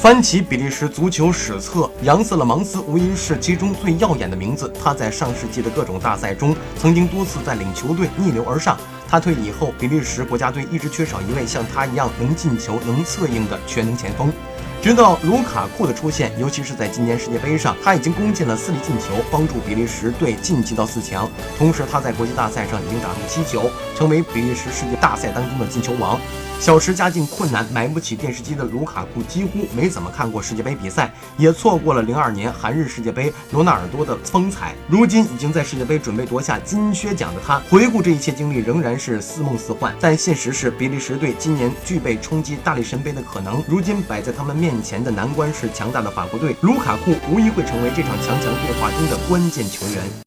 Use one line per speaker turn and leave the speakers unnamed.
翻起比利时足球史册，扬瑟勒芒斯无疑是其中最耀眼的名字。他在上世纪的各种大赛中，曾经多次带领球队逆流而上。他退役后，比利时国家队一直缺少一位像他一样能进球、能策应的全能前锋。直到卢卡库的出现，尤其是在今年世界杯上，他已经攻进了四粒进球，帮助比利时队晋级到四强。同时，他在国际大赛上已经打入七球，成为比利时世界大赛当中的进球王。小时家境困难，买不起电视机的卢卡库几乎没怎么看过世界杯比赛，也错过了零二年韩日世界杯罗纳尔多的风采。如今已经在世界杯准备夺下金靴奖的他，回顾这一切经历，仍然是似梦似幻。但现实是，比利时队今年具备冲击大力神杯的可能。如今摆在他们面面前的难关是强大的法国队，卢卡库无疑会成为这场强强对话中的关键球员。